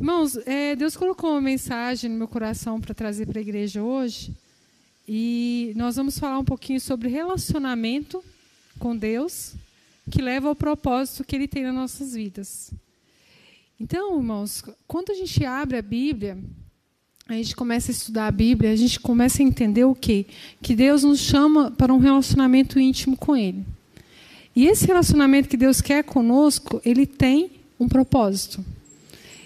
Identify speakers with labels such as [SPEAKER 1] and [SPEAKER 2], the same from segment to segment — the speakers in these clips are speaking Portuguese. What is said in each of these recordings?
[SPEAKER 1] Irmãos, é, Deus colocou uma mensagem no meu coração para trazer para a igreja hoje. E nós vamos falar um pouquinho sobre relacionamento com Deus, que leva ao propósito que Ele tem nas nossas vidas. Então, irmãos, quando a gente abre a Bíblia, a gente começa a estudar a Bíblia, a gente começa a entender o quê? Que Deus nos chama para um relacionamento íntimo com Ele. E esse relacionamento que Deus quer conosco, ele tem um propósito.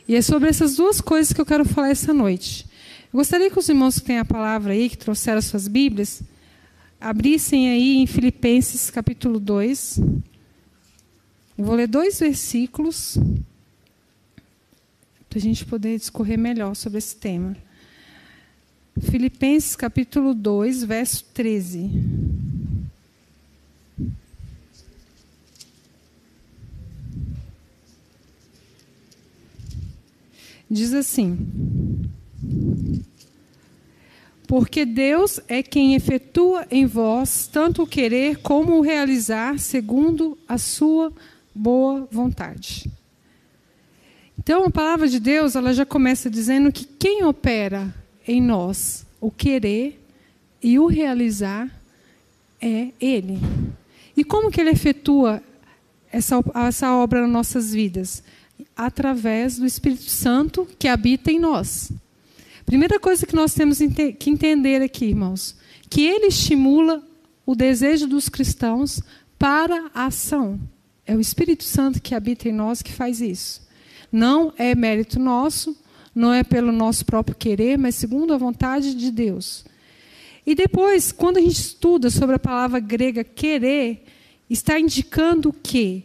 [SPEAKER 1] E é sobre essas duas coisas que eu quero falar essa noite. Eu gostaria que os irmãos que têm a palavra aí, que trouxeram as suas Bíblias, abrissem aí em Filipenses capítulo 2. Eu vou ler dois versículos para a gente poder discorrer melhor sobre esse tema. Filipenses capítulo 2, verso 13. Diz assim: Porque Deus é quem efetua em vós tanto o querer como o realizar segundo a sua boa vontade. Então, a palavra de Deus, ela já começa dizendo que quem opera em nós o querer e o realizar é Ele. E como que Ele efetua essa, essa obra nas nossas vidas? Através do Espírito Santo que habita em nós. Primeira coisa que nós temos que entender aqui, irmãos, que ele estimula o desejo dos cristãos para a ação. É o Espírito Santo que habita em nós que faz isso. Não é mérito nosso, não é pelo nosso próprio querer, mas segundo a vontade de Deus. E depois, quando a gente estuda sobre a palavra grega querer, está indicando que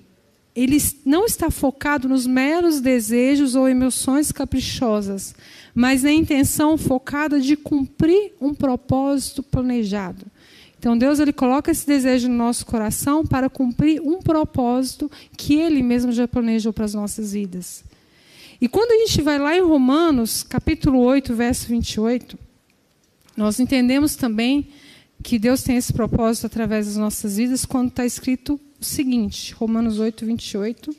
[SPEAKER 1] ele não está focado nos meros desejos ou emoções caprichosas, mas na intenção focada de cumprir um propósito planejado. Então Deus ele coloca esse desejo no nosso coração para cumprir um propósito que ele mesmo já planejou para as nossas vidas. E quando a gente vai lá em Romanos, capítulo 8, verso 28, nós entendemos também que Deus tem esse propósito através das nossas vidas quando está escrito o seguinte, Romanos 8, 28.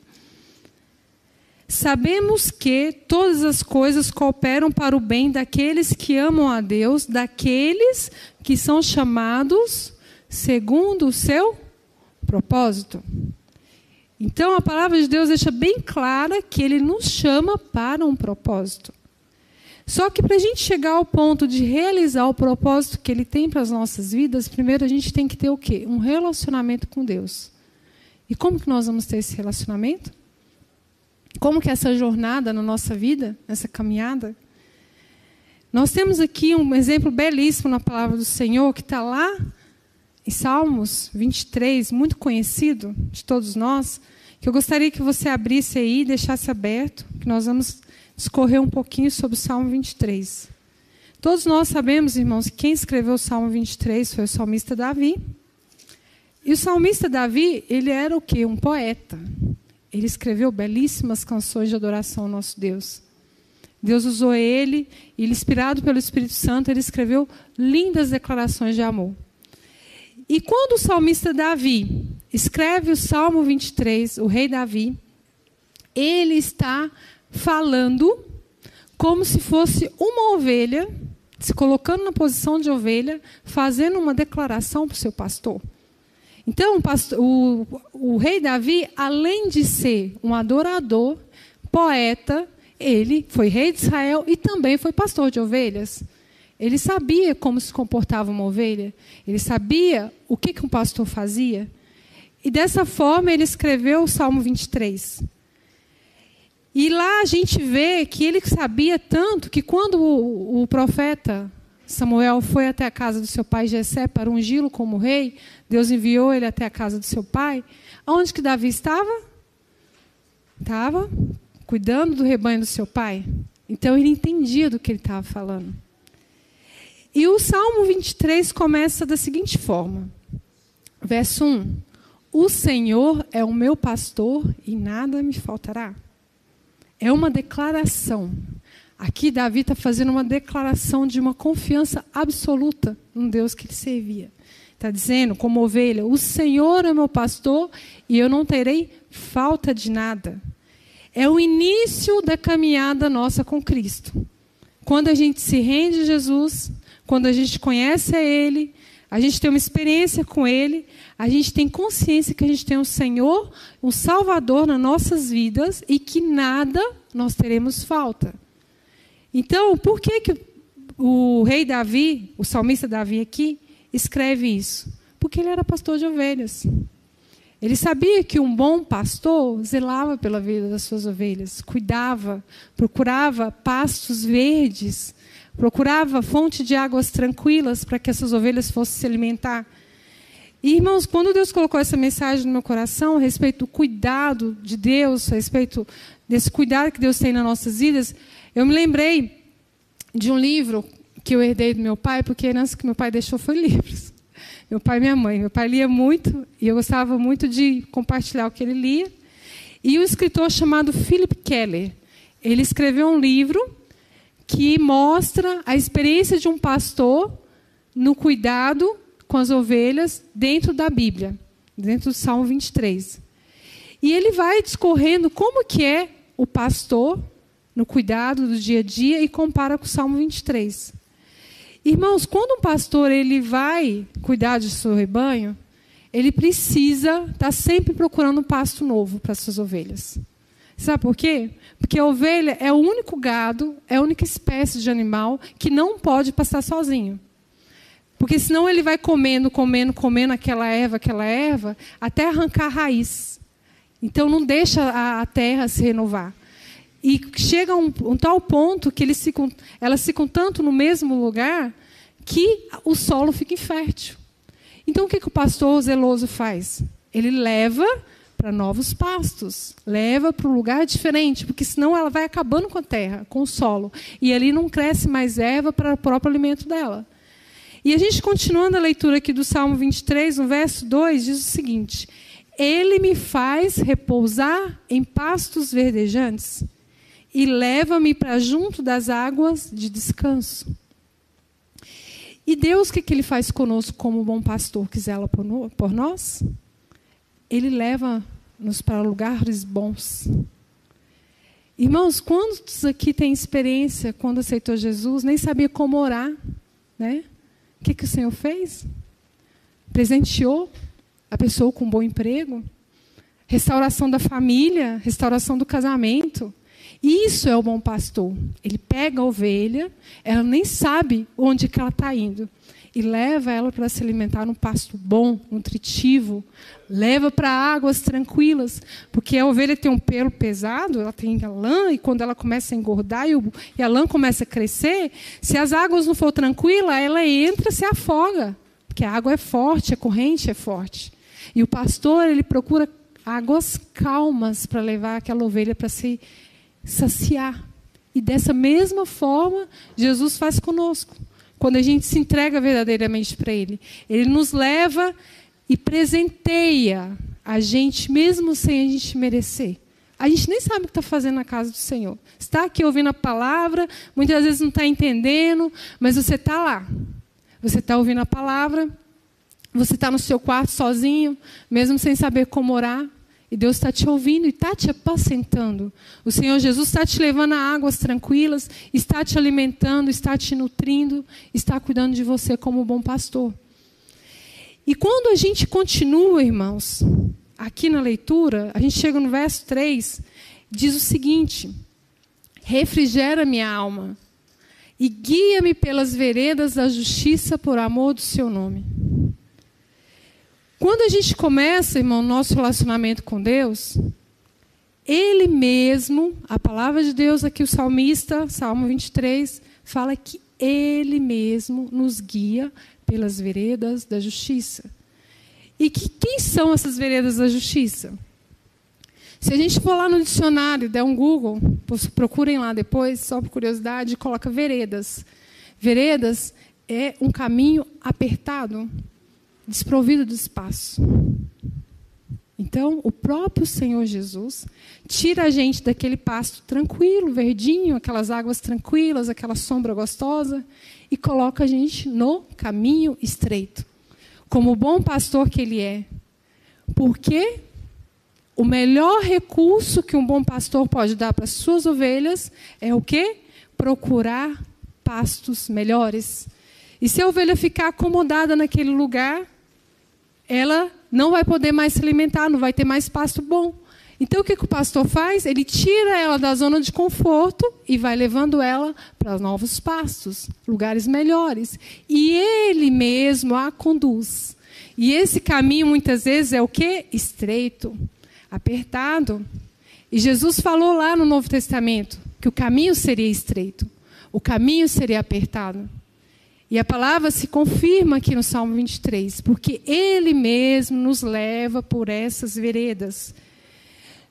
[SPEAKER 1] Sabemos que todas as coisas cooperam para o bem daqueles que amam a Deus, daqueles que são chamados segundo o seu propósito. Então a palavra de Deus deixa bem clara que ele nos chama para um propósito. Só que para a gente chegar ao ponto de realizar o propósito que ele tem para as nossas vidas, primeiro a gente tem que ter o quê? Um relacionamento com Deus. E como que nós vamos ter esse relacionamento? Como que essa jornada na nossa vida, essa caminhada? Nós temos aqui um exemplo belíssimo na palavra do Senhor, que está lá em Salmos 23, muito conhecido de todos nós, que eu gostaria que você abrisse aí e deixasse aberto, que nós vamos discorrer um pouquinho sobre o Salmo 23. Todos nós sabemos, irmãos, que quem escreveu o Salmo 23 foi o salmista Davi. E o salmista Davi, ele era o quê? Um poeta. Ele escreveu belíssimas canções de adoração ao nosso Deus. Deus usou ele, e inspirado pelo Espírito Santo, ele escreveu lindas declarações de amor. E quando o salmista Davi escreve o Salmo 23, o rei Davi, ele está falando como se fosse uma ovelha, se colocando na posição de ovelha, fazendo uma declaração para o seu pastor. Então, o, o, rei Davi, além de ser um adorador, poeta, ele foi rei de Israel e também foi pastor de ovelhas. Ele sabia como se comportava uma ovelha, ele sabia o que, que um pastor fazia. E dessa forma ele escreveu o Salmo 23. E lá a gente vê que ele sabia tanto que quando o, o profeta Samuel foi até a casa do seu pai Jessé para ungí-lo como rei, Deus enviou ele até a casa do seu pai. Onde que Davi estava? Estava cuidando do rebanho do seu pai. Então ele entendia do que ele estava falando. E o Salmo 23 começa da seguinte forma: verso 1: O Senhor é o meu pastor e nada me faltará. É uma declaração. Aqui Davi está fazendo uma declaração de uma confiança absoluta no Deus que ele servia. Está dizendo, como ovelha, o Senhor é meu pastor e eu não terei falta de nada. É o início da caminhada nossa com Cristo. Quando a gente se rende a Jesus, quando a gente conhece a Ele, a gente tem uma experiência com Ele, a gente tem consciência que a gente tem um Senhor, um Salvador nas nossas vidas e que nada nós teremos falta. Então, por que, que o rei Davi, o salmista Davi aqui, escreve isso? Porque ele era pastor de ovelhas. Ele sabia que um bom pastor zelava pela vida das suas ovelhas, cuidava, procurava pastos verdes, procurava fonte de águas tranquilas para que essas ovelhas fossem se alimentar. E, irmãos, quando Deus colocou essa mensagem no meu coração a respeito do cuidado de Deus, a respeito desse cuidado que Deus tem nas nossas vidas, eu me lembrei de um livro que eu herdei do meu pai, porque a herança que meu pai deixou foi livros. Meu pai e minha mãe. Meu pai lia muito e eu gostava muito de compartilhar o que ele lia. E um escritor chamado Philip Keller, ele escreveu um livro que mostra a experiência de um pastor no cuidado com as ovelhas dentro da Bíblia, dentro do Salmo 23. E ele vai discorrendo como que é o pastor no cuidado do dia a dia e compara com o Salmo 23. Irmãos, quando um pastor ele vai cuidar de seu rebanho, ele precisa estar tá sempre procurando um pasto novo para suas ovelhas. Sabe por quê? Porque a ovelha é o único gado, é a única espécie de animal que não pode pastar sozinho. Porque senão ele vai comendo, comendo, comendo aquela erva, aquela erva, até arrancar a raiz. Então não deixa a, a terra se renovar. E chega a um, um tal ponto que eles ficam, elas ficam tanto no mesmo lugar que o solo fica infértil. Então o que, que o pastor zeloso faz? Ele leva para novos pastos, leva para um lugar diferente, porque senão ela vai acabando com a terra, com o solo. E ali não cresce mais erva para o próprio alimento dela. E a gente continuando a leitura aqui do Salmo 23, no verso 2, diz o seguinte: Ele me faz repousar em pastos verdejantes e leva-me para junto das águas de descanso. E Deus, o que, que Ele faz conosco como bom pastor que zela por nós? Ele leva-nos para lugares bons. Irmãos, quantos aqui têm experiência quando aceitou Jesus, nem sabia como orar, né? O que, que o Senhor fez? Presenteou a pessoa com um bom emprego, restauração da família, restauração do casamento, isso é o bom pastor. Ele pega a ovelha, ela nem sabe onde ela está indo, e leva ela para se alimentar num pasto bom, nutritivo, leva para águas tranquilas, porque a ovelha tem um pelo pesado, ela tem a lã, e quando ela começa a engordar e, e a lã começa a crescer, se as águas não for tranquilas, ela entra, se afoga, porque a água é forte, a corrente é forte. E o pastor, ele procura águas calmas para levar aquela ovelha para se saciar. E dessa mesma forma, Jesus faz conosco. Quando a gente se entrega verdadeiramente para Ele, Ele nos leva e presenteia a gente, mesmo sem a gente merecer. A gente nem sabe o que está fazendo na casa do Senhor. Está aqui ouvindo a palavra, muitas vezes não está entendendo, mas você está lá. Você está ouvindo a palavra, você está no seu quarto sozinho, mesmo sem saber como orar. E Deus está te ouvindo e está te apacentando. O Senhor Jesus está te levando a águas tranquilas, está te alimentando, está te nutrindo, está cuidando de você como bom pastor. E quando a gente continua, irmãos, aqui na leitura, a gente chega no verso 3, diz o seguinte: Refrigera minha alma e guia-me pelas veredas da justiça por amor do seu nome. Quando a gente começa, irmão, nosso relacionamento com Deus, Ele mesmo, a palavra de Deus aqui, o salmista, Salmo 23, fala que Ele mesmo nos guia pelas veredas da justiça. E que, quem são essas veredas da justiça? Se a gente for lá no dicionário, der um Google, procurem lá depois, só por curiosidade, coloca veredas. Veredas é um caminho apertado, desprovido de espaço. Então, o próprio Senhor Jesus tira a gente daquele pasto tranquilo, verdinho, aquelas águas tranquilas, aquela sombra gostosa, e coloca a gente no caminho estreito. Como o bom pastor que ele é. Porque o melhor recurso que um bom pastor pode dar para as suas ovelhas é o quê? Procurar pastos melhores. E se a ovelha ficar acomodada naquele lugar, ela não vai poder mais se alimentar, não vai ter mais pasto bom. Então o que, que o pastor faz? Ele tira ela da zona de conforto e vai levando ela para novos pastos, lugares melhores. E ele mesmo a conduz. E esse caminho muitas vezes é o que? Estreito, apertado. E Jesus falou lá no Novo Testamento que o caminho seria estreito, o caminho seria apertado. E a palavra se confirma aqui no Salmo 23, porque ele mesmo nos leva por essas veredas.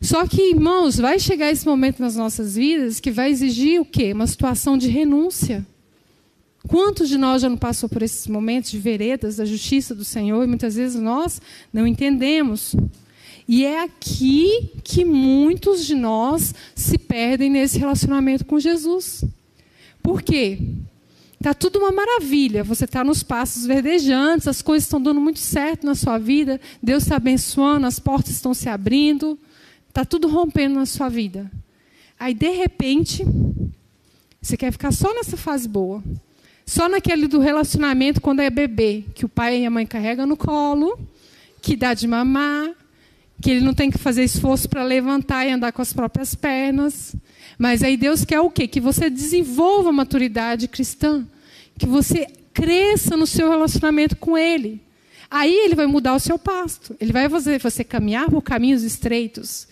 [SPEAKER 1] Só que, irmãos, vai chegar esse momento nas nossas vidas que vai exigir o quê? Uma situação de renúncia. Quantos de nós já não passou por esses momentos de veredas da justiça do Senhor e muitas vezes nós não entendemos? E é aqui que muitos de nós se perdem nesse relacionamento com Jesus. Por quê? Está tudo uma maravilha. Você está nos passos verdejantes, as coisas estão dando muito certo na sua vida, Deus está abençoando, as portas estão se abrindo. Está tudo rompendo na sua vida. Aí, de repente, você quer ficar só nessa fase boa. Só naquele do relacionamento quando é bebê, que o pai e a mãe carregam no colo, que dá de mamar, que ele não tem que fazer esforço para levantar e andar com as próprias pernas. Mas aí Deus quer o quê? Que você desenvolva a maturidade cristã, que você cresça no seu relacionamento com Ele. Aí Ele vai mudar o seu pasto, Ele vai fazer você caminhar por caminhos estreitos.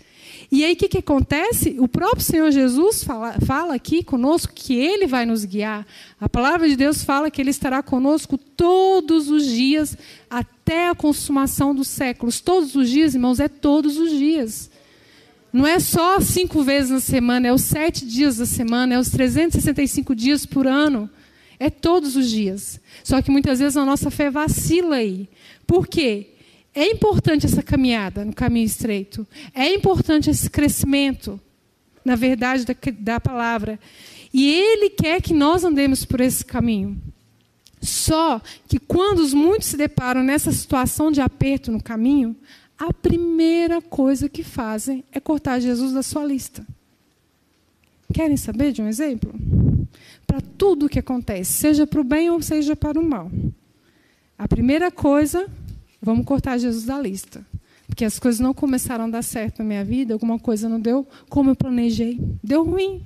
[SPEAKER 1] E aí o que, que acontece? O próprio Senhor Jesus fala, fala aqui conosco que Ele vai nos guiar. A palavra de Deus fala que Ele estará conosco todos os dias, até a consumação dos séculos. Todos os dias, irmãos, é todos os dias. Não é só cinco vezes na semana, é os sete dias da semana, é os 365 dias por ano. É todos os dias. Só que muitas vezes a nossa fé vacila aí. Por quê? É importante essa caminhada no caminho estreito. É importante esse crescimento, na verdade, da, da palavra. E Ele quer que nós andemos por esse caminho. Só que quando os muitos se deparam nessa situação de aperto no caminho, a primeira coisa que fazem é cortar Jesus da sua lista. Querem saber de um exemplo? Para tudo o que acontece, seja para o bem ou seja para o mal. A primeira coisa Vamos cortar Jesus da lista. Porque as coisas não começaram a dar certo na minha vida, alguma coisa não deu como eu planejei. Deu ruim.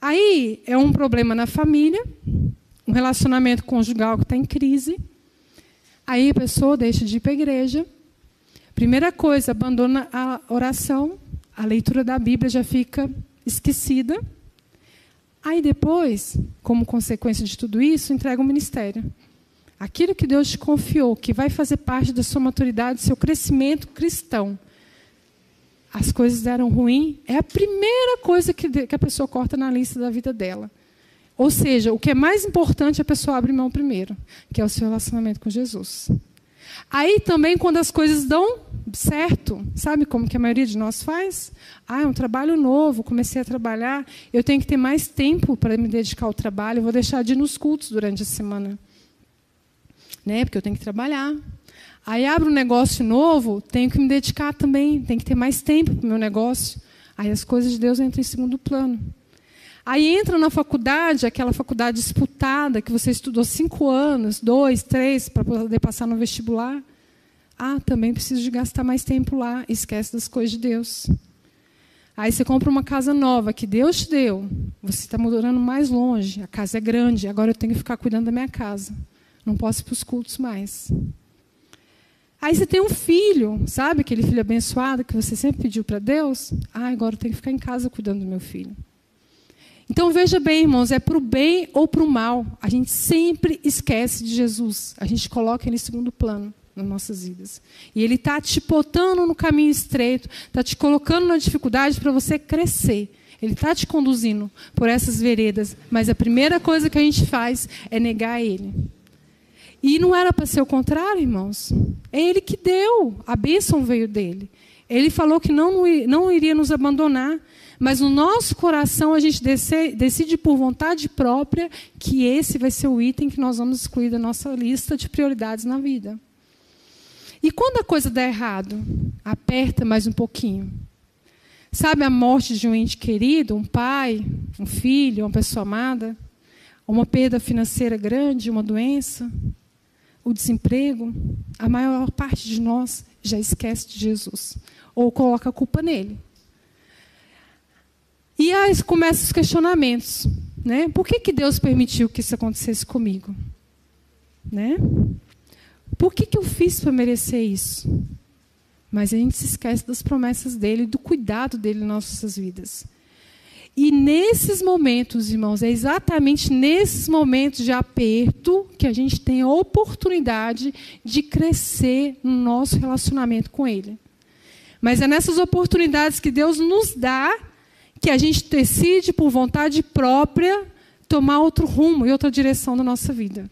[SPEAKER 1] Aí é um problema na família, um relacionamento conjugal que está em crise. Aí a pessoa deixa de ir para a igreja. Primeira coisa, abandona a oração, a leitura da Bíblia já fica esquecida. Aí depois, como consequência de tudo isso, entrega o ministério. Aquilo que Deus te confiou, que vai fazer parte da sua maturidade, do seu crescimento cristão. As coisas deram ruim, é a primeira coisa que, que a pessoa corta na lista da vida dela. Ou seja, o que é mais importante a pessoa abre mão primeiro, que é o seu relacionamento com Jesus. Aí também, quando as coisas dão certo, sabe como que a maioria de nós faz? Ah, é um trabalho novo, comecei a trabalhar, eu tenho que ter mais tempo para me dedicar ao trabalho, vou deixar de ir nos cultos durante a semana né? Porque eu tenho que trabalhar. Aí abro um negócio novo, tenho que me dedicar também, tenho que ter mais tempo para o meu negócio. Aí as coisas de Deus entram em segundo plano. Aí entra na faculdade, aquela faculdade disputada, que você estudou cinco anos, dois, três, para poder passar no vestibular. Ah, também preciso de gastar mais tempo lá. Esquece das coisas de Deus. Aí você compra uma casa nova que Deus te deu. Você está morando mais longe. A casa é grande. Agora eu tenho que ficar cuidando da minha casa. Não posso ir para os cultos mais. Aí você tem um filho, sabe aquele filho abençoado que você sempre pediu para Deus? Ah, agora eu tenho que ficar em casa cuidando do meu filho. Então veja bem, irmãos, é para o bem ou para o mal. A gente sempre esquece de Jesus. A gente coloca ele em segundo plano nas nossas vidas. E ele está te botando no caminho estreito, está te colocando na dificuldade para você crescer. Ele está te conduzindo por essas veredas. Mas a primeira coisa que a gente faz é negar ele. E não era para ser o contrário, irmãos. É Ele que deu. A bênção veio dele. Ele falou que não, não iria nos abandonar. Mas no nosso coração a gente decide por vontade própria que esse vai ser o item que nós vamos excluir da nossa lista de prioridades na vida. E quando a coisa dá errado, aperta mais um pouquinho. Sabe a morte de um ente querido, um pai, um filho, uma pessoa amada? Uma perda financeira grande, uma doença, o desemprego? A maior parte de nós já esquece de Jesus ou coloca a culpa nele. E aí começam os questionamentos. Né? Por que, que Deus permitiu que isso acontecesse comigo? Né? Por que, que eu fiz para merecer isso? Mas a gente se esquece das promessas dele, do cuidado dele nas nossas vidas. E nesses momentos, irmãos, é exatamente nesses momentos de aperto que a gente tem a oportunidade de crescer no nosso relacionamento com Ele. Mas é nessas oportunidades que Deus nos dá que a gente decide, por vontade própria, tomar outro rumo e outra direção da nossa vida.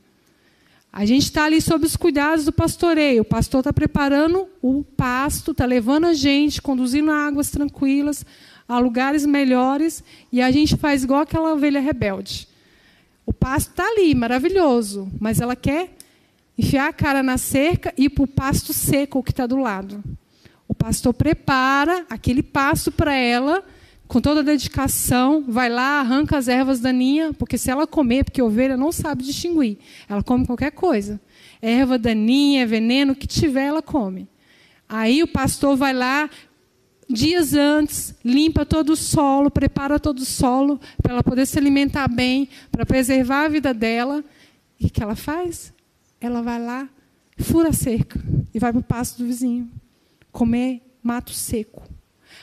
[SPEAKER 1] A gente está ali sob os cuidados do pastoreio. O pastor está preparando o pasto, está levando a gente, conduzindo águas tranquilas a lugares melhores, e a gente faz igual aquela ovelha rebelde. O pasto está ali, maravilhoso, mas ela quer enfiar a cara na cerca e ir para o pasto seco que está do lado. O pastor prepara aquele pasto para ela com toda a dedicação, vai lá, arranca as ervas daninhas, porque se ela comer, porque ovelha não sabe distinguir, ela come qualquer coisa. Erva daninha, veneno, o que tiver, ela come. Aí o pastor vai lá, dias antes, limpa todo o solo, prepara todo o solo, para ela poder se alimentar bem, para preservar a vida dela. E o que ela faz? Ela vai lá, fura a cerca e vai para o pasto do vizinho, comer mato seco.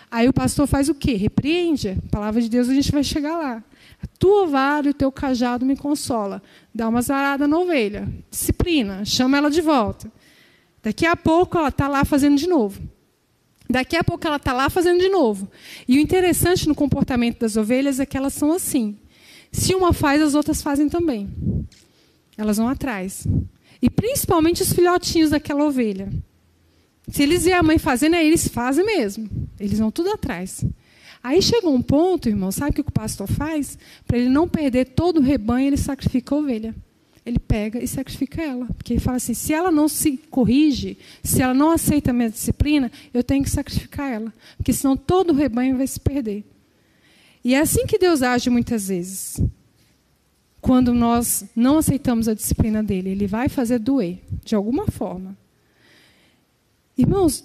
[SPEAKER 1] Aí o pastor faz o quê? Repreende. A palavra de Deus a gente vai chegar lá. A tua vara e o teu cajado me consola. Dá uma zarada na ovelha. Disciplina. Chama ela de volta. Daqui a pouco ela está lá fazendo de novo. Daqui a pouco ela está lá fazendo de novo. E o interessante no comportamento das ovelhas é que elas são assim. Se uma faz, as outras fazem também. Elas vão atrás. E principalmente os filhotinhos daquela ovelha. Se eles veem a mãe fazendo, aí eles fazem mesmo. Eles vão tudo atrás. Aí chega um ponto, irmão, sabe o que o pastor faz? Para ele não perder todo o rebanho, ele sacrifica a ovelha. Ele pega e sacrifica ela. Porque ele fala assim: se ela não se corrige, se ela não aceita a minha disciplina, eu tenho que sacrificar ela. Porque senão todo o rebanho vai se perder. E é assim que Deus age muitas vezes. Quando nós não aceitamos a disciplina dele, ele vai fazer doer, de alguma forma. Irmãos,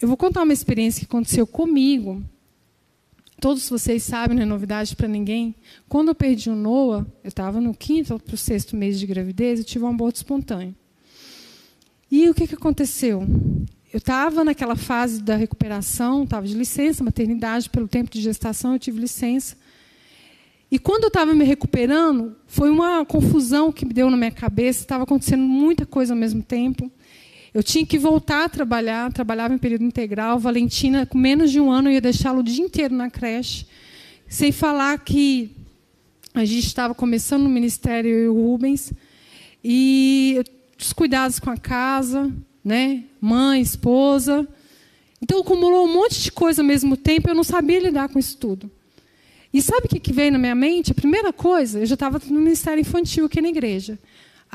[SPEAKER 1] eu vou contar uma experiência que aconteceu comigo. Todos vocês sabem, não é novidade para ninguém. Quando eu perdi o Noah, eu estava no quinto para o sexto mês de gravidez e tive um aborto espontâneo. E o que, que aconteceu? Eu estava naquela fase da recuperação, estava de licença, maternidade, pelo tempo de gestação, eu tive licença. E quando eu estava me recuperando, foi uma confusão que me deu na minha cabeça, estava acontecendo muita coisa ao mesmo tempo. Eu tinha que voltar a trabalhar, trabalhava em período integral. Valentina, com menos de um ano, ia deixá-lo o dia inteiro na creche. Sem falar que a gente estava começando no ministério, e o Rubens, e os cuidados com a casa, né? mãe, esposa. Então, acumulou um monte de coisa ao mesmo tempo, eu não sabia lidar com isso tudo. E sabe o que veio na minha mente? A primeira coisa, eu já estava no ministério infantil aqui na igreja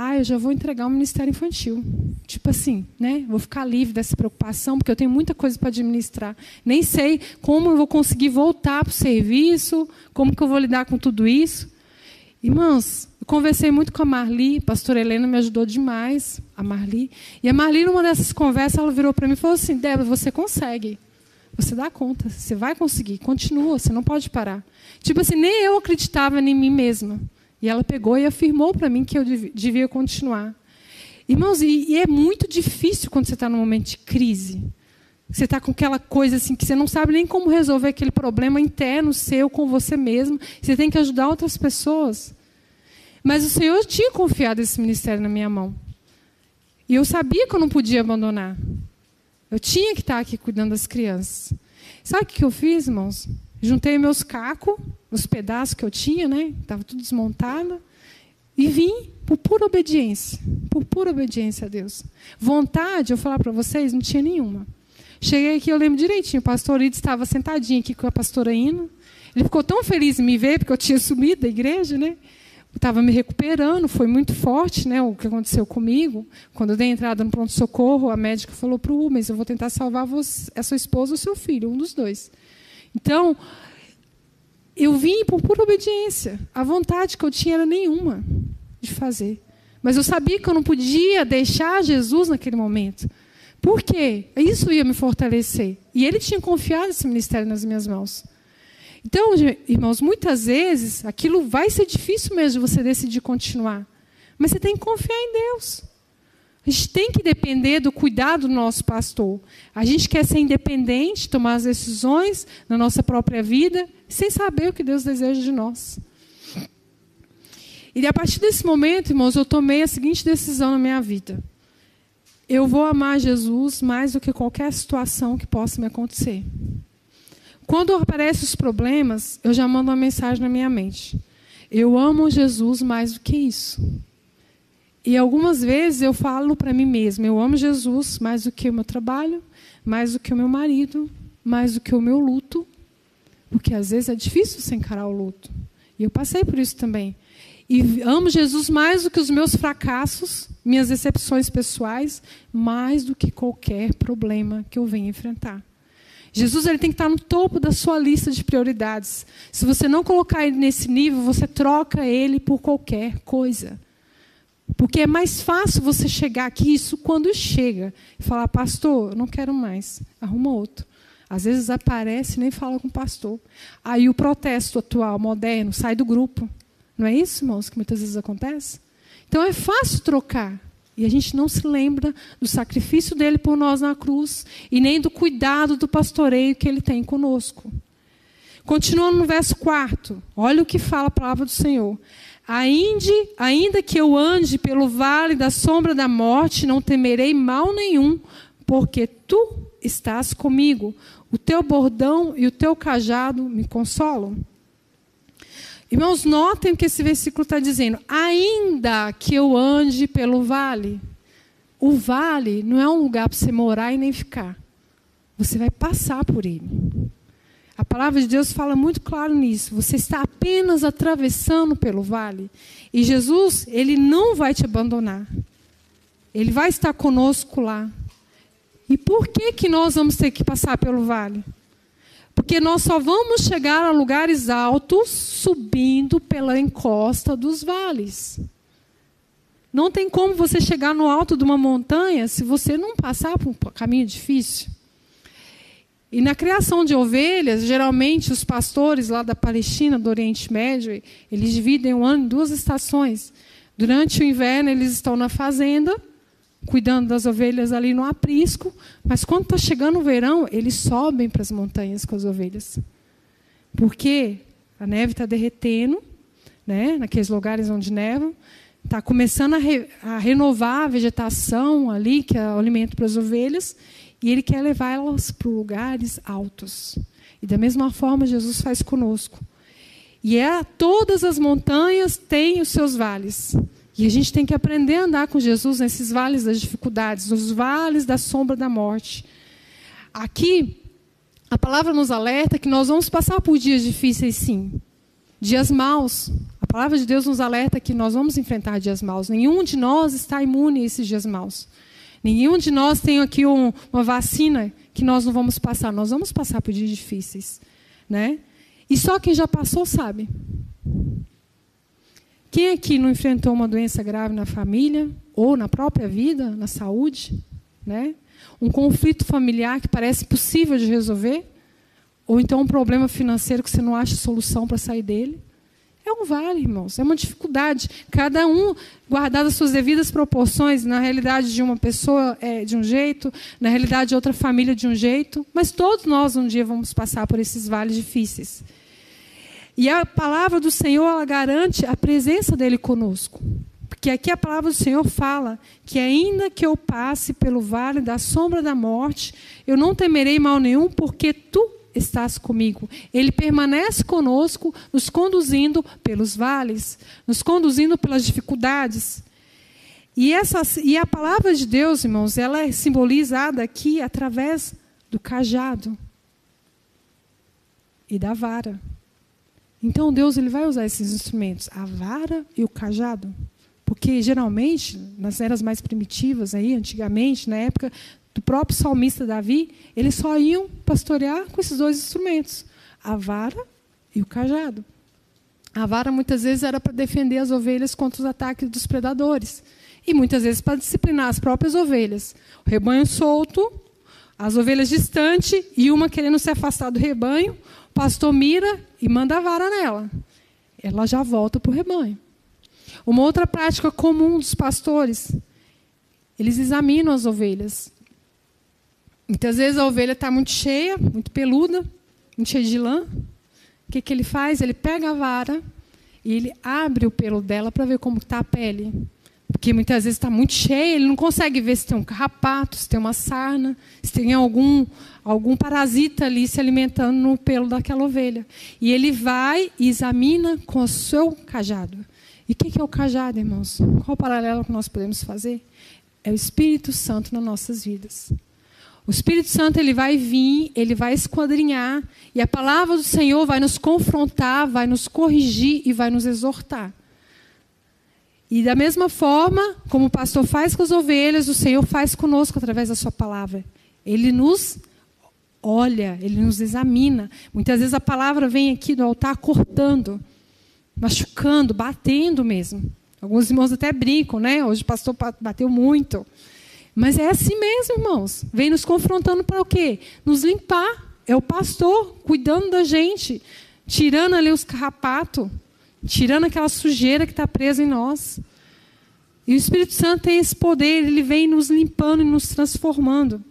[SPEAKER 1] ah, eu já vou entregar o Ministério Infantil. Tipo assim, né? Vou ficar livre dessa preocupação, porque eu tenho muita coisa para administrar. Nem sei como eu vou conseguir voltar para o serviço, como que eu vou lidar com tudo isso. Irmãos, eu conversei muito com a Marli, a pastora Helena me ajudou demais, a Marli. E a Marli, numa dessas conversas, ela virou para mim e falou assim: Débora, você consegue. Você dá conta, você vai conseguir, continua, você não pode parar. Tipo assim, nem eu acreditava em mim mesma. E ela pegou e afirmou para mim que eu devia continuar. Irmãos, e, e é muito difícil quando você está num momento de crise. Você está com aquela coisa assim que você não sabe nem como resolver aquele problema interno seu com você mesmo. Você tem que ajudar outras pessoas. Mas o Senhor tinha confiado esse ministério na minha mão. E eu sabia que eu não podia abandonar. Eu tinha que estar aqui cuidando das crianças. Sabe o que eu fiz, irmãos? Juntei meus cacos, os pedaços que eu tinha, né? Estava tudo desmontado. E vim por pura obediência. Por pura obediência a Deus. Vontade, eu falar para vocês, não tinha nenhuma. Cheguei aqui, eu lembro direitinho. O pastor Ido estava sentadinho aqui com a pastora Ina. Ele ficou tão feliz em me ver, porque eu tinha sumido da igreja, né? estava me recuperando, foi muito forte né, o que aconteceu comigo. Quando eu dei entrada no pronto-socorro, a médica falou para o Rubens: Eu vou tentar salvar você, a sua esposa ou seu filho, um dos dois. Então, eu vim por pura obediência. A vontade que eu tinha era nenhuma de fazer. Mas eu sabia que eu não podia deixar Jesus naquele momento. Por quê? Isso ia me fortalecer. E ele tinha confiado esse ministério nas minhas mãos. Então, irmãos, muitas vezes aquilo vai ser difícil mesmo você decidir continuar. Mas você tem que confiar em Deus. A gente tem que depender do cuidado do nosso pastor. A gente quer ser independente, tomar as decisões na nossa própria vida, sem saber o que Deus deseja de nós. E a partir desse momento, irmãos, eu tomei a seguinte decisão na minha vida. Eu vou amar Jesus mais do que qualquer situação que possa me acontecer. Quando aparecem os problemas, eu já mando uma mensagem na minha mente. Eu amo Jesus mais do que isso. E algumas vezes eu falo para mim mesma: eu amo Jesus mais do que o meu trabalho, mais do que o meu marido, mais do que o meu luto. Porque às vezes é difícil se encarar o luto. E eu passei por isso também. E amo Jesus mais do que os meus fracassos, minhas decepções pessoais, mais do que qualquer problema que eu venha enfrentar. Jesus ele tem que estar no topo da sua lista de prioridades. Se você não colocar ele nesse nível, você troca ele por qualquer coisa. Porque é mais fácil você chegar aqui, isso quando chega, e falar, pastor, eu não quero mais, arruma outro. Às vezes aparece e nem fala com o pastor. Aí o protesto atual, moderno, sai do grupo. Não é isso, irmãos, que muitas vezes acontece? Então é fácil trocar. E a gente não se lembra do sacrifício dele por nós na cruz e nem do cuidado do pastoreio que ele tem conosco. Continuando no verso 4, olha o que fala a palavra do Senhor. Ainda, ainda que eu ande pelo vale da sombra da morte, não temerei mal nenhum, porque tu estás comigo. O teu bordão e o teu cajado me consolam. Irmãos, notem que esse versículo está dizendo: ainda que eu ande pelo vale. O vale não é um lugar para você morar e nem ficar. Você vai passar por ele. A palavra de Deus fala muito claro nisso. Você está apenas atravessando pelo vale. E Jesus, ele não vai te abandonar. Ele vai estar conosco lá. E por que, que nós vamos ter que passar pelo vale? Porque nós só vamos chegar a lugares altos subindo pela encosta dos vales. Não tem como você chegar no alto de uma montanha se você não passar por um caminho difícil. E na criação de ovelhas, geralmente os pastores lá da Palestina, do Oriente Médio, eles dividem o ano em duas estações. Durante o inverno, eles estão na fazenda, cuidando das ovelhas ali no aprisco, mas quando está chegando o verão, eles sobem para as montanhas com as ovelhas. Porque a neve está derretendo, né, naqueles lugares onde nevam, está começando a, re, a, renovar a vegetação ali, que é o alimento para as ovelhas, e ele quer levar elas para lugares altos. E da mesma forma, Jesus faz conosco. E é, todas as montanhas têm os seus vales. E a gente tem que aprender a andar com Jesus nesses vales das dificuldades, nos vales da sombra da morte. Aqui, a palavra nos alerta que nós vamos passar por dias difíceis, sim. Dias maus. A palavra de Deus nos alerta que nós vamos enfrentar dias maus. Nenhum de nós está imune a esses dias maus. Nenhum de nós tem aqui um, uma vacina que nós não vamos passar. Nós vamos passar por dias difíceis. Né? E só quem já passou sabe. Quem aqui não enfrentou uma doença grave na família, ou na própria vida, na saúde? Né? Um conflito familiar que parece possível de resolver? Ou então um problema financeiro que você não acha solução para sair dele? É um vale, irmãos, é uma dificuldade. Cada um, guardado as suas devidas proporções, na realidade de uma pessoa é de um jeito, na realidade de outra família de um jeito, mas todos nós um dia vamos passar por esses vales difíceis. E a palavra do Senhor ela garante a presença dele conosco. Porque aqui a palavra do Senhor fala que ainda que eu passe pelo vale da sombra da morte, eu não temerei mal nenhum, porque tu estás comigo. Ele permanece conosco, nos conduzindo pelos vales, nos conduzindo pelas dificuldades. E, essa, e a palavra de Deus, irmãos, ela é simbolizada aqui através do cajado e da vara. Então Deus ele vai usar esses instrumentos, a vara e o cajado. Porque geralmente, nas eras mais primitivas aí, antigamente, na época do próprio salmista Davi, eles só iam pastorear com esses dois instrumentos, a vara e o cajado. A vara muitas vezes era para defender as ovelhas contra os ataques dos predadores. E muitas vezes para disciplinar as próprias ovelhas. O rebanho solto, as ovelhas distantes e uma querendo se afastar do rebanho, o pastor mira e manda a vara nela. Ela já volta para o rebanho. Uma outra prática comum dos pastores, eles examinam as ovelhas. Muitas vezes a ovelha está muito cheia, muito peluda, muito cheia de lã. O que, que ele faz? Ele pega a vara e ele abre o pelo dela para ver como está a pele. Porque muitas vezes está muito cheia, ele não consegue ver se tem um carrapato, se tem uma sarna, se tem algum, algum parasita ali se alimentando no pelo daquela ovelha. E ele vai e examina com o seu cajado. E o que é o cajado, irmãos? Qual o paralelo que nós podemos fazer? É o Espírito Santo nas nossas vidas. O Espírito Santo ele vai vir, ele vai esquadrinhar, e a palavra do Senhor vai nos confrontar, vai nos corrigir e vai nos exortar. E da mesma forma, como o pastor faz com as ovelhas, o Senhor faz conosco através da sua palavra. Ele nos olha, ele nos examina. Muitas vezes a palavra vem aqui do altar cortando, machucando, batendo mesmo. Alguns irmãos até brincam, né? Hoje o pastor bateu muito. Mas é assim mesmo, irmãos. Vem nos confrontando para o quê? Nos limpar. É o pastor cuidando da gente, tirando ali os carrapatos, tirando aquela sujeira que está presa em nós. E o Espírito Santo tem esse poder, ele vem nos limpando e nos transformando.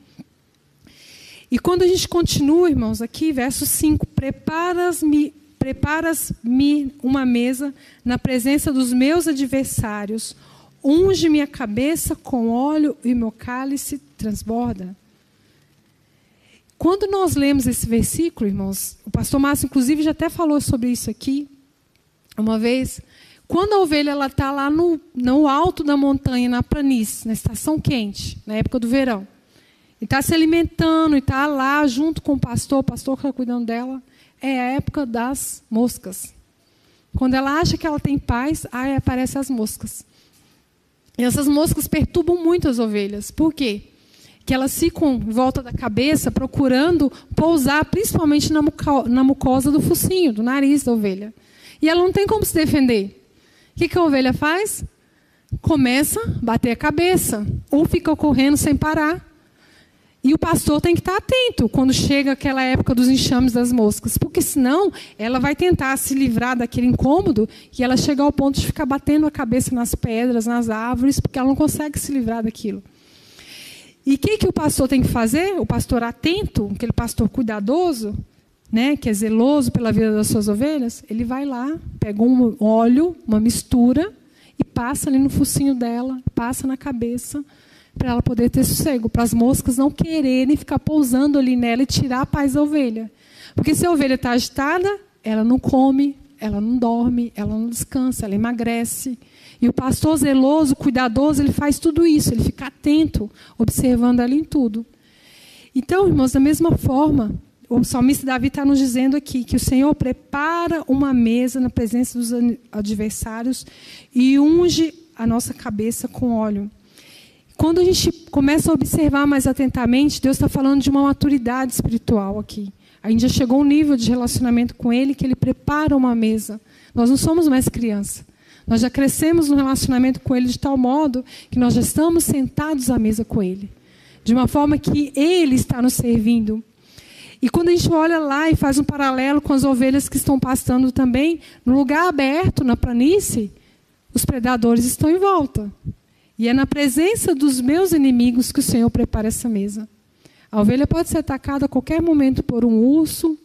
[SPEAKER 1] E quando a gente continua, irmãos, aqui, verso 5: Preparas-me preparas-me uma mesa na presença dos meus adversários, unge minha cabeça com óleo e meu cálice transborda. Quando nós lemos esse versículo, irmãos, o pastor Márcio, inclusive, já até falou sobre isso aqui uma vez. Quando a ovelha está lá no, no alto da montanha, na planície, na estação quente, na época do verão, e está se alimentando, e está lá junto com o pastor, o pastor que está cuidando dela, é a época das moscas. Quando ela acha que ela tem paz, aí aparecem as moscas. E essas moscas perturbam muito as ovelhas. Por quê? Que elas ficam em volta da cabeça procurando pousar principalmente na, mucosa do focinho, do nariz da ovelha. E ela não tem como se defender. O que a ovelha faz? Começa a bater a cabeça. Ou fica correndo sem parar. E o pastor tem que estar atento quando chega aquela época dos enxames das moscas, porque senão ela vai tentar se livrar daquele incômodo e ela chega ao ponto de ficar batendo a cabeça nas pedras, nas árvores, porque ela não consegue se livrar daquilo. E o que, que o pastor tem que fazer? O pastor atento, aquele pastor cuidadoso, né, que é zeloso pela vida das suas ovelhas, ele vai lá, pega um óleo, uma mistura, e passa ali no focinho dela, passa na cabeça, para ela poder ter sossego, para as moscas não quererem ficar pousando ali nela e tirar a paz da ovelha. Porque se a ovelha está agitada, ela não come, ela não dorme, ela não descansa, ela emagrece. E o pastor zeloso, cuidadoso, ele faz tudo isso, ele fica atento, observando ela em tudo. Então, irmãos, da mesma forma, o salmista Davi está nos dizendo aqui que o Senhor prepara uma mesa na presença dos adversários e unge a nossa cabeça com óleo. Quando a gente começa a observar mais atentamente, Deus está falando de uma maturidade espiritual aqui. A gente já chegou a um nível de relacionamento com Ele que Ele prepara uma mesa. Nós não somos mais criança. Nós já crescemos no relacionamento com Ele de tal modo que nós já estamos sentados à mesa com Ele. De uma forma que Ele está nos servindo. E quando a gente olha lá e faz um paralelo com as ovelhas que estão pastando também, no lugar aberto, na planície, os predadores estão em volta. E é na presença dos meus inimigos que o Senhor prepara essa mesa. A ovelha pode ser atacada a qualquer momento por um urso,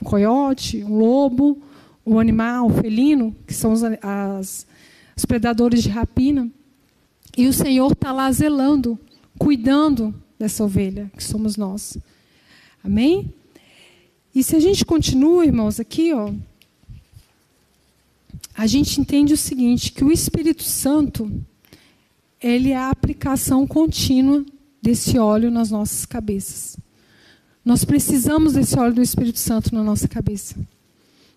[SPEAKER 1] um coiote, um lobo, um animal, um felino, que são os, as, os predadores de rapina. E o Senhor está lá zelando, cuidando dessa ovelha, que somos nós. Amém? E se a gente continua, irmãos, aqui, ó, a gente entende o seguinte, que o Espírito Santo ele é a aplicação contínua desse óleo nas nossas cabeças. Nós precisamos desse óleo do Espírito Santo na nossa cabeça.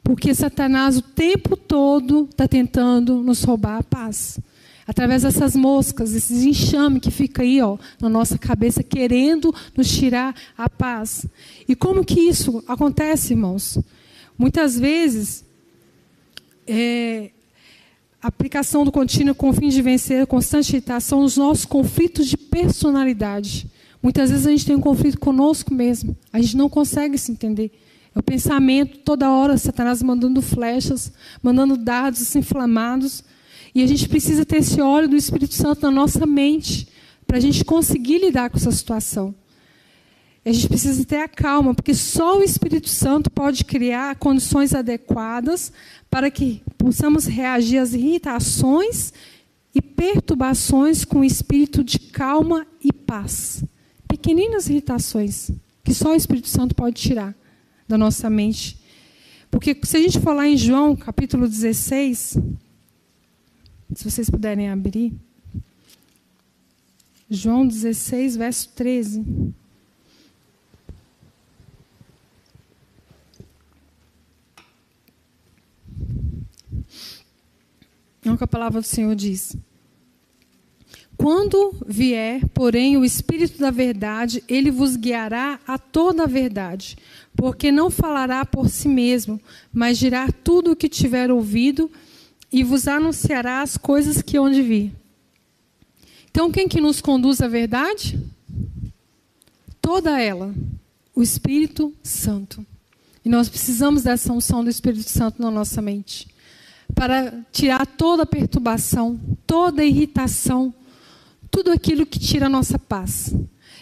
[SPEAKER 1] Porque Satanás o tempo todo está tentando nos roubar a paz. Através dessas moscas, esses enxames que fica aí, ó, na nossa cabeça, querendo nos tirar a paz. E como que isso acontece, irmãos? Muitas vezes, é, aplicação do contínuo com o fim de vencer a constante irritação os nossos conflitos de personalidade. Muitas vezes a gente tem um conflito conosco mesmo. A gente não consegue se entender. É o pensamento, toda hora, Satanás mandando flechas, mandando dados inflamados. E a gente precisa ter esse óleo do Espírito Santo na nossa mente para a gente conseguir lidar com essa situação. A gente precisa ter a calma, porque só o Espírito Santo pode criar condições adequadas para que possamos reagir às irritações e perturbações com espírito de calma e paz. Pequeninas irritações que só o Espírito Santo pode tirar da nossa mente. Porque se a gente falar em João, capítulo 16, se vocês puderem abrir. João 16, verso 13. É o que a palavra do Senhor diz. Quando vier, porém, o Espírito da Verdade, ele vos guiará a toda a verdade, porque não falará por si mesmo, mas dirá tudo o que tiver ouvido e vos anunciará as coisas que hão de vir. Então, quem que nos conduz à verdade? Toda ela, o Espírito Santo. E nós precisamos dessa unção do Espírito Santo na nossa mente para tirar toda perturbação, toda irritação, tudo aquilo que tira a nossa paz.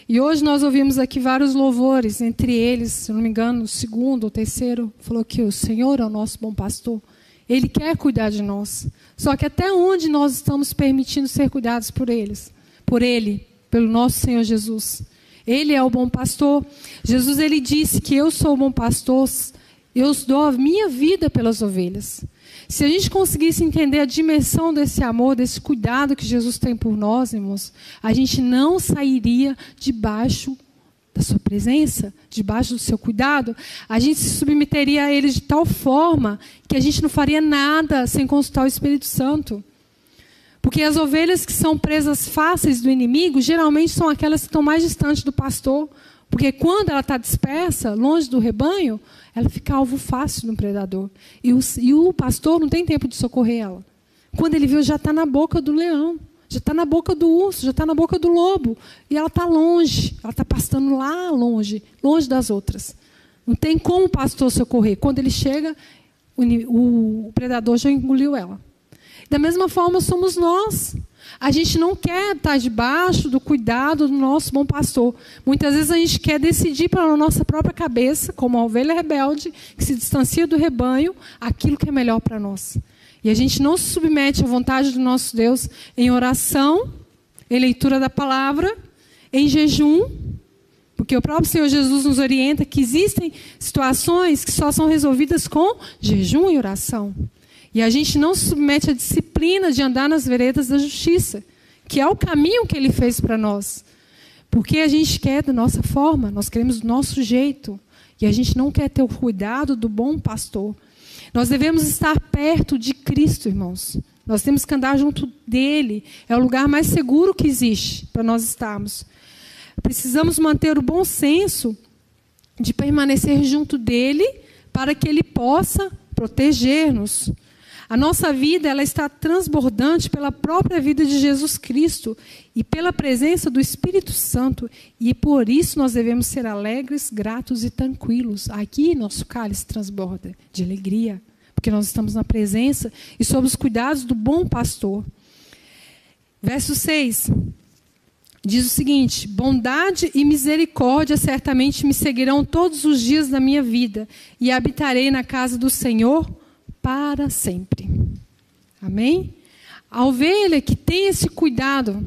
[SPEAKER 1] E hoje nós ouvimos aqui vários louvores, entre eles, se não me engano, o segundo ou terceiro falou que o Senhor é o nosso bom pastor. Ele quer cuidar de nós. Só que até onde nós estamos permitindo ser cuidados por eles? Por ele, pelo nosso Senhor Jesus. Ele é o bom pastor. Jesus ele disse que eu sou o bom pastor, eu dou a minha vida pelas ovelhas. Se a gente conseguisse entender a dimensão desse amor, desse cuidado que Jesus tem por nós, irmãos, a gente não sairia debaixo da sua presença, debaixo do seu cuidado, a gente se submeteria a ele de tal forma que a gente não faria nada sem consultar o Espírito Santo. Porque as ovelhas que são presas fáceis do inimigo, geralmente são aquelas que estão mais distantes do pastor. Porque quando ela está dispersa, longe do rebanho, ela fica alvo fácil do predador. E o, e o pastor não tem tempo de socorrer ela. Quando ele viu, já está na boca do leão já está na boca do urso, já está na boca do lobo. E ela está longe, ela está pastando lá longe, longe das outras. Não tem como o pastor socorrer. Quando ele chega, o, o, o predador já engoliu ela. Da mesma forma, somos nós. A gente não quer estar debaixo do cuidado do nosso bom pastor. Muitas vezes a gente quer decidir pela nossa própria cabeça, como a ovelha rebelde, que se distancia do rebanho, aquilo que é melhor para nós. E a gente não se submete à vontade do nosso Deus em oração, em leitura da palavra, em jejum, porque o próprio Senhor Jesus nos orienta que existem situações que só são resolvidas com jejum e oração. E a gente não se submete à disciplina de andar nas veredas da justiça, que é o caminho que ele fez para nós. Porque a gente quer da nossa forma, nós queremos do nosso jeito. E a gente não quer ter o cuidado do bom pastor. Nós devemos estar perto de Cristo, irmãos. Nós temos que andar junto dele. É o lugar mais seguro que existe para nós estarmos. Precisamos manter o bom senso de permanecer junto dele para que ele possa proteger-nos. A nossa vida ela está transbordante pela própria vida de Jesus Cristo e pela presença do Espírito Santo, e por isso nós devemos ser alegres, gratos e tranquilos. Aqui nosso cálice transborda de alegria, porque nós estamos na presença e sob os cuidados do bom pastor. Verso 6 diz o seguinte: Bondade e misericórdia certamente me seguirão todos os dias da minha vida, e habitarei na casa do Senhor para sempre. Amém? A ovelha que tem esse cuidado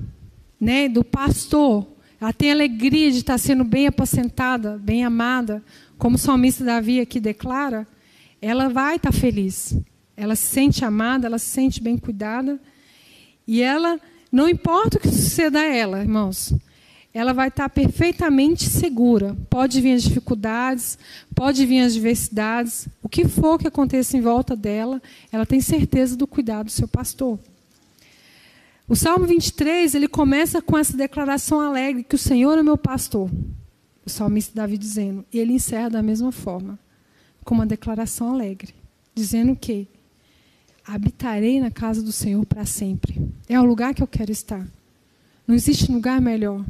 [SPEAKER 1] né, do pastor, ela tem alegria de estar sendo bem apacentada, bem amada, como o salmista Davi aqui declara, ela vai estar feliz. Ela se sente amada, ela se sente bem cuidada. E ela, não importa o que suceda a ela, irmãos, ela vai estar perfeitamente segura. Pode vir as dificuldades, pode vir as adversidades, o que for que aconteça em volta dela, ela tem certeza do cuidado do seu pastor. O Salmo 23, ele começa com essa declaração alegre que o Senhor é meu pastor. O salmista Davi dizendo, e ele encerra da mesma forma, com uma declaração alegre, dizendo que habitarei na casa do Senhor para sempre. É o lugar que eu quero estar. Não existe lugar melhor.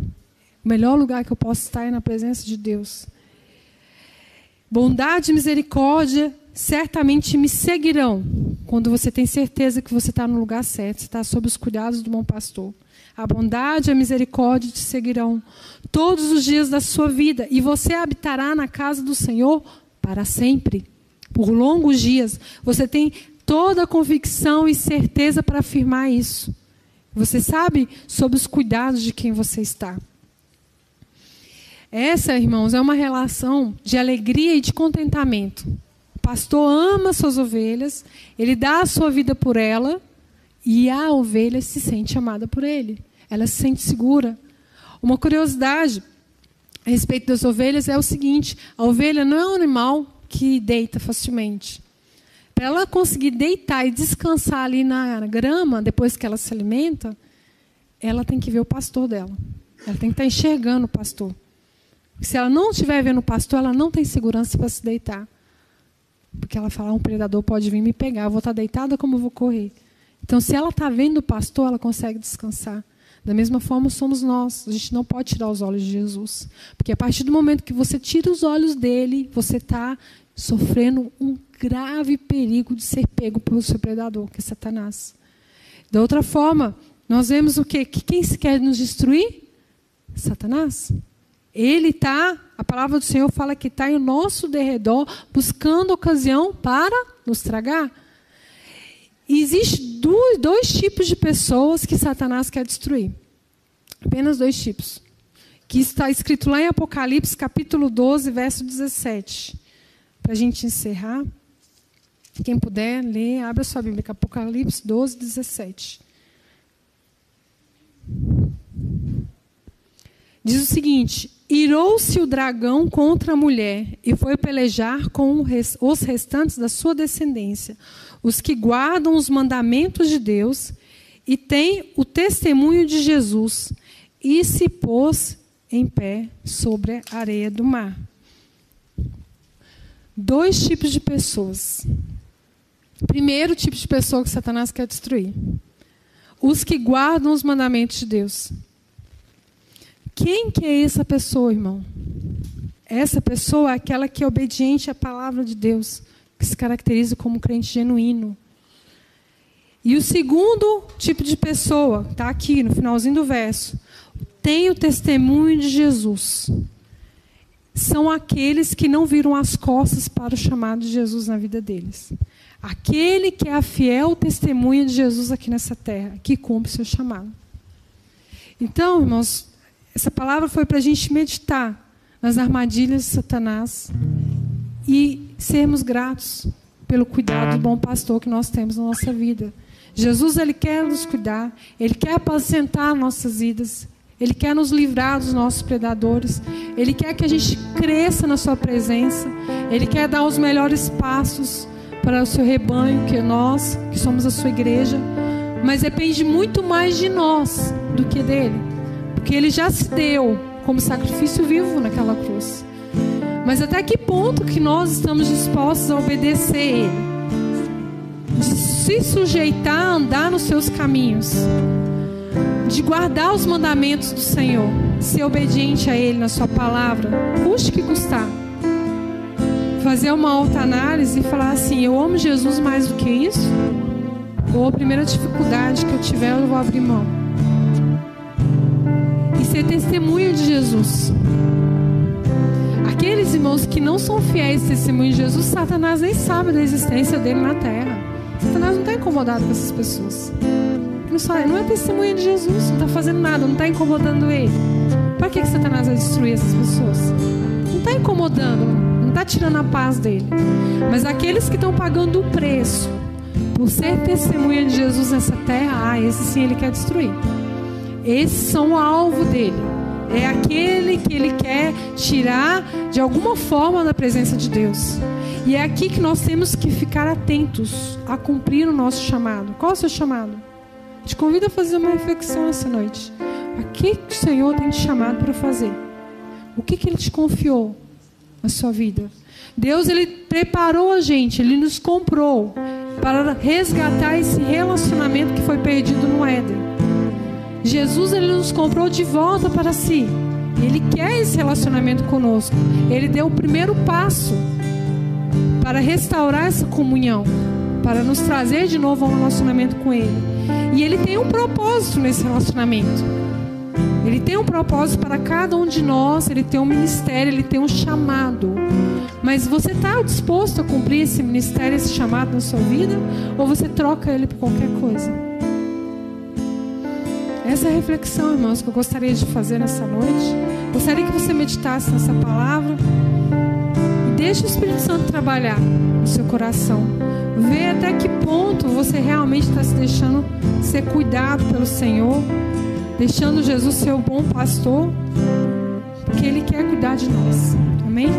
[SPEAKER 1] O melhor lugar que eu posso estar é na presença de Deus. Bondade e misericórdia certamente me seguirão quando você tem certeza que você está no lugar certo, está sob os cuidados do bom pastor. A bondade e a misericórdia te seguirão todos os dias da sua vida e você habitará na casa do Senhor para sempre, por longos dias. Você tem toda a convicção e certeza para afirmar isso. Você sabe sobre os cuidados de quem você está. Essa, irmãos, é uma relação de alegria e de contentamento. O pastor ama suas ovelhas, ele dá a sua vida por ela e a ovelha se sente amada por ele. Ela se sente segura. Uma curiosidade a respeito das ovelhas é o seguinte: a ovelha não é um animal que deita facilmente. Para ela conseguir deitar e descansar ali na grama, depois que ela se alimenta, ela tem que ver o pastor dela. Ela tem que estar enxergando o pastor. Se ela não estiver vendo o pastor, ela não tem segurança para se deitar. Porque ela fala, um predador pode vir me pegar, eu vou estar deitada como eu vou correr. Então, se ela está vendo o pastor, ela consegue descansar. Da mesma forma somos nós. A gente não pode tirar os olhos de Jesus. Porque a partir do momento que você tira os olhos dele, você está sofrendo um grave perigo de ser pego pelo seu predador, que é Satanás. Da outra forma, nós vemos o quê? Que quem se quer nos destruir? Satanás. Ele está, a palavra do Senhor fala que está em nosso derredor, buscando ocasião para nos tragar. E existe dois, dois tipos de pessoas que Satanás quer destruir. Apenas dois tipos. Que está escrito lá em Apocalipse, capítulo 12, verso 17 para a gente encerrar, quem puder ler, abra sua Bíblia, Apocalipse 12, 17. Diz o seguinte: Irou-se o dragão contra a mulher e foi pelejar com os restantes da sua descendência, os que guardam os mandamentos de Deus e têm o testemunho de Jesus, e se pôs em pé sobre a areia do mar dois tipos de pessoas. Primeiro tipo de pessoa que Satanás quer destruir: os que guardam os mandamentos de Deus. Quem que é essa pessoa, irmão? Essa pessoa é aquela que é obediente à palavra de Deus, que se caracteriza como crente genuíno. E o segundo tipo de pessoa, está aqui no finalzinho do verso, tem o testemunho de Jesus são aqueles que não viram as costas para o chamado de Jesus na vida deles. Aquele que é a fiel testemunha de Jesus aqui nessa terra, que cumpre seu chamado. Então, irmãos, essa palavra foi para a gente meditar nas armadilhas de Satanás e sermos gratos pelo cuidado do bom pastor que nós temos na nossa vida. Jesus, ele quer nos cuidar, ele quer apacentar nossas vidas, ele quer nos livrar dos nossos predadores. Ele quer que a gente cresça na Sua presença. Ele quer dar os melhores passos para o seu rebanho, que é nós, que somos a Sua igreja. Mas depende muito mais de nós do que dele. Porque Ele já se deu como sacrifício vivo naquela cruz. Mas até que ponto que nós estamos dispostos a obedecer Ele? De se sujeitar a andar nos seus caminhos de guardar os mandamentos do Senhor, ser obediente a Ele na Sua palavra, custe que custar. Fazer uma autoanálise e falar assim: eu amo Jesus mais do que isso? Ou a primeira dificuldade que eu tiver, eu vou abrir mão. Ser testemunho de Jesus. Aqueles irmãos que não são fiéis ao testemunho de Jesus, Satanás nem sabe da existência dele na terra. Satanás não está incomodado com essas pessoas não, não é testemunha de Jesus, não está fazendo nada, não está incomodando ele. Para que, que Satanás vai destruir essas pessoas? Não está incomodando, não está tirando a paz dele. Mas aqueles que estão pagando o preço por ser testemunha de Jesus nessa terra, ah, esse sim ele quer destruir. Esses são o alvo dele. É aquele que ele quer tirar de alguma forma da presença de Deus. E é aqui que nós temos que ficar atentos a cumprir o nosso chamado. Qual é o seu chamado? Te convido a fazer uma reflexão essa noite. O que o Senhor tem te chamado para fazer? O que, que Ele te confiou na sua vida? Deus ele preparou a gente, Ele nos comprou para resgatar esse relacionamento que foi perdido no Éden. Jesus ele nos comprou de volta para si. Ele quer esse relacionamento conosco. Ele deu o primeiro passo para restaurar essa comunhão, para nos trazer de novo a um relacionamento com Ele. E Ele tem um propósito nesse relacionamento. Ele tem um propósito para cada um de nós, ele tem um ministério, ele tem um chamado. Mas você está disposto a cumprir esse ministério, esse chamado na sua vida? Ou você troca ele por qualquer coisa? Essa é a reflexão, irmãos, que eu gostaria de fazer nessa noite. Gostaria que você meditasse nessa palavra. E deixe o Espírito Santo trabalhar no seu coração. Vê até que ponto você realmente está se deixando ser cuidado pelo Senhor deixando Jesus ser o bom pastor, porque Ele quer cuidar de nós. Amém?